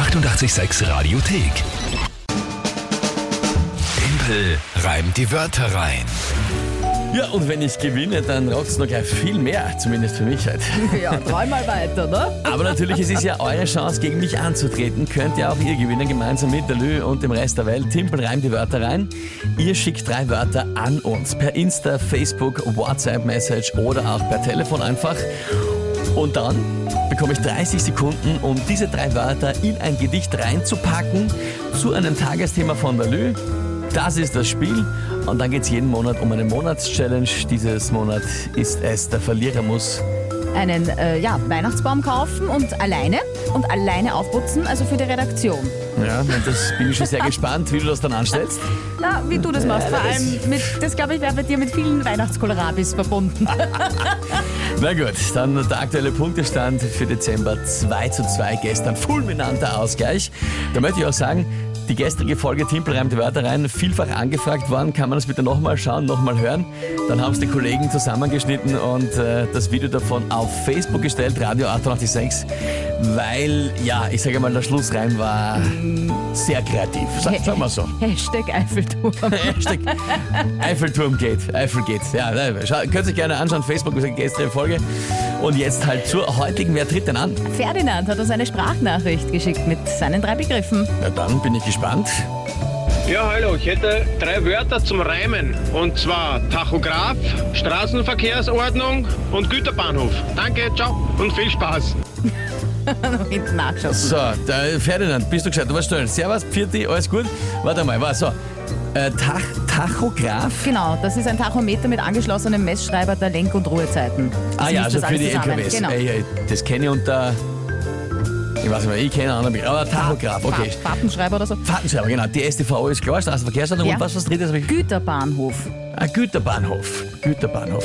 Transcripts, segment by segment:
886 Radiothek. Tempel reimt die Wörter rein. Ja, und wenn ich gewinne, dann rockt's noch gleich viel mehr, zumindest für mich halt. Ja, dreimal weiter, ne? Aber natürlich, es ist ja eure Chance, gegen mich anzutreten. Könnt ihr auch ihr gewinnen, gemeinsam mit der Lü und dem Rest der Welt. Timpel reimt die Wörter rein. Ihr schickt drei Wörter an uns. Per Insta, Facebook, WhatsApp-Message oder auch per Telefon einfach. Und dann bekomme ich 30 Sekunden, um diese drei Wörter in ein Gedicht reinzupacken zu einem Tagesthema von der Lü. Das ist das Spiel und dann geht es jeden Monat um eine Monatschallenge. Dieses Monat ist es, der Verlierer muss Einen äh, ja, Weihnachtsbaum kaufen und alleine und alleine aufputzen, also für die Redaktion. Ja, das bin ich schon sehr gespannt, wie du das dann anstellst. Na, wie du das machst, vor allem mit, das glaube ich, wäre bei dir mit vielen Weihnachtskohlrabis verbunden. Na gut, dann der aktuelle Punktestand für Dezember 2 zu 2 gestern. Fulminanter Ausgleich. Da möchte ich auch sagen, die gestrige Folge Timpel reimt Wörter rein, vielfach angefragt worden. Kann man das bitte nochmal schauen, nochmal hören? Dann haben es die Kollegen zusammengeschnitten und äh, das Video davon auf Facebook gestellt, Radio 886, weil, ja, ich sage mal, der Schlussreim war sehr kreativ. Sag, sagen wir so. Hashtag Eiffelturm. Hashtag Eiffelturm geht, Eifel geht. Ja, könnt ihr gerne anschauen, Facebook, wie gesagt, gestrige Folge. Und jetzt halt zur heutigen, wer tritt denn an? Ferdinand hat uns eine Sprachnachricht geschickt mit seinen drei Begriffen. Na dann bin ich gespannt. Ja, hallo, ich hätte drei Wörter zum Reimen. Und zwar Tachograph, Straßenverkehrsordnung und Güterbahnhof. Danke, ciao und viel Spaß. Noch hinten. So, der Ferdinand, bist du gescheit? Du warst schnell. Servus, Pfirti, alles gut? Warte mal, war so. Äh, Tach, Tachograph? Genau, das ist ein Tachometer mit angeschlossenem Messschreiber der Lenk- und Ruhezeiten. Das Ah ja, also für die zusammen. LKWs. Genau. Ey, das kenne ich unter. Ich weiß nicht mehr, ich kenne einen anderen. Aber Tachograph, okay. Fa- Fahrtenschreiber oder so. Fahrtenschreiber, genau. Die STVO ist klar, Straßenverkehrsordnung. Ja. Und was was drittes? habe ich- Güterbahnhof. Ah, Güterbahnhof. Güterbahnhof.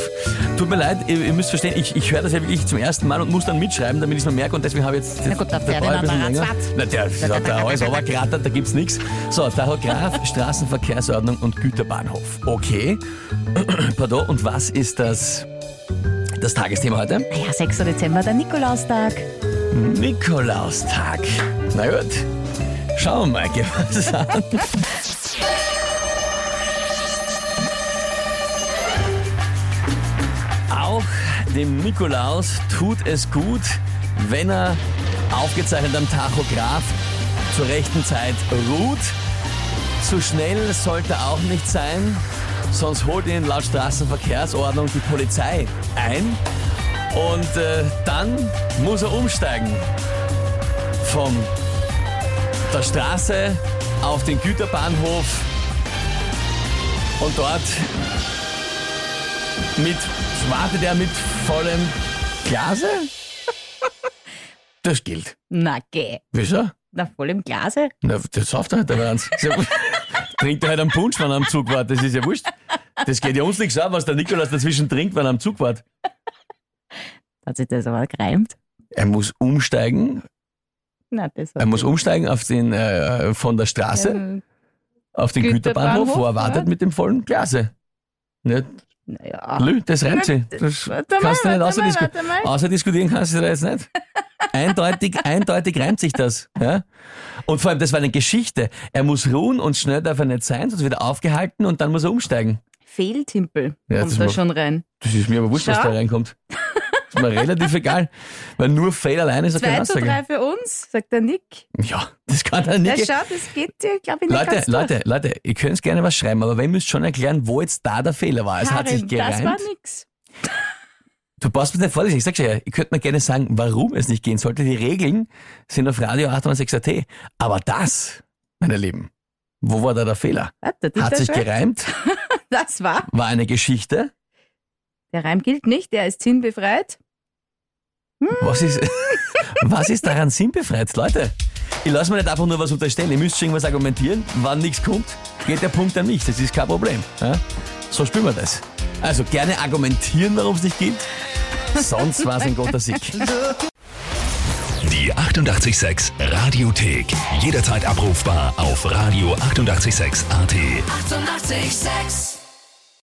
Tut mir leid, ihr, ihr müsst verstehen, ich, ich höre das ja wirklich zum ersten Mal und muss dann mitschreiben, damit ich es mir merke und deswegen habe ich jetzt. Na gut, der ein Ferdinand. Na, der, der hat da alles da gibt's nichts. So, Tachograph, Straßenverkehrsordnung und Güterbahnhof. Okay. Pardon, und was ist das, das Tagesthema heute? Ja, 6. Dezember, der Nikolaustag. Nikolaustag. Na gut. Schauen wir mal, gehen wir das an. dem Nikolaus tut es gut, wenn er aufgezeichnet am Tachograph zur rechten Zeit ruht. Zu schnell sollte er auch nicht sein, sonst holt ihn laut Straßenverkehrsordnung die Polizei ein. Und äh, dann muss er umsteigen von der Straße auf den Güterbahnhof und dort mit, wartet er mit vollem Glase? Das gilt. Na geh. Wieso? Na, voll im Glase. Na, das sauft er halt aber eins. Trinkt er halt einen Punsch, wenn er am Zug war. Das ist ja wurscht. Das geht ja uns nichts an, was der Nikolaus dazwischen trinkt, wenn er am Zug war. Hat sich das aber gereimt? Er muss umsteigen. Na, das Er muss umsteigen auf den, äh, von der Straße Ähm, auf den Güterbahnhof, Güterbahnhof, wo er wartet ja. mit dem vollen Glase. Nicht? Naja. Lü, das reimt sich. Das kannst du nicht warte mal, außerdisku warte mal. außerdiskutieren kannst du das jetzt nicht. Eindeutig, eindeutig reimt sich das. Ja? Und vor allem, das war eine Geschichte. Er muss ruhen und schnell darf er nicht sein, sonst wird er aufgehalten und dann muss er umsteigen. Fehltimpel Ja, kommt da schon rein. Das ist mir aber wurscht, was da reinkommt. Ist mir relativ egal. Weil nur Fail alleine ist keine 2 zu Aussage. 3 für uns, sagt der Nick. Ja, das kann er Na nicht. schau, das geht dir, glaube ich, nicht Leute, Leute, durch. Leute, ihr könnt gerne was schreiben, aber ihr müsst schon erklären, wo jetzt da der Fehler war. Es hat sich Karin, das war gereimt. nix. Du brauchst mir nicht vorlesen, ich sag schon ja, ihr könnt mir gerne sagen, warum es nicht gehen sollte. Die Regeln sind auf Radio 886 AT. Aber das, meine Lieben, wo war da der Fehler? Warte, Hat sich schön. gereimt, Das war. war eine Geschichte. Der Reim gilt nicht, der ist sinnbefreit. Was ist, was ist daran sinnbefreit, Leute? Ich lasse mir nicht einfach nur was unterstellen. Ihr müsst schon irgendwas argumentieren. Wann nichts kommt, geht der Punkt an mich. Das ist kein Problem. Ja? So spielen wir das. Also gerne argumentieren, warum es nicht gibt. Sonst war es ein guter Sieg. Die 886 Radiothek. Jederzeit abrufbar auf radio886.at. 886! 886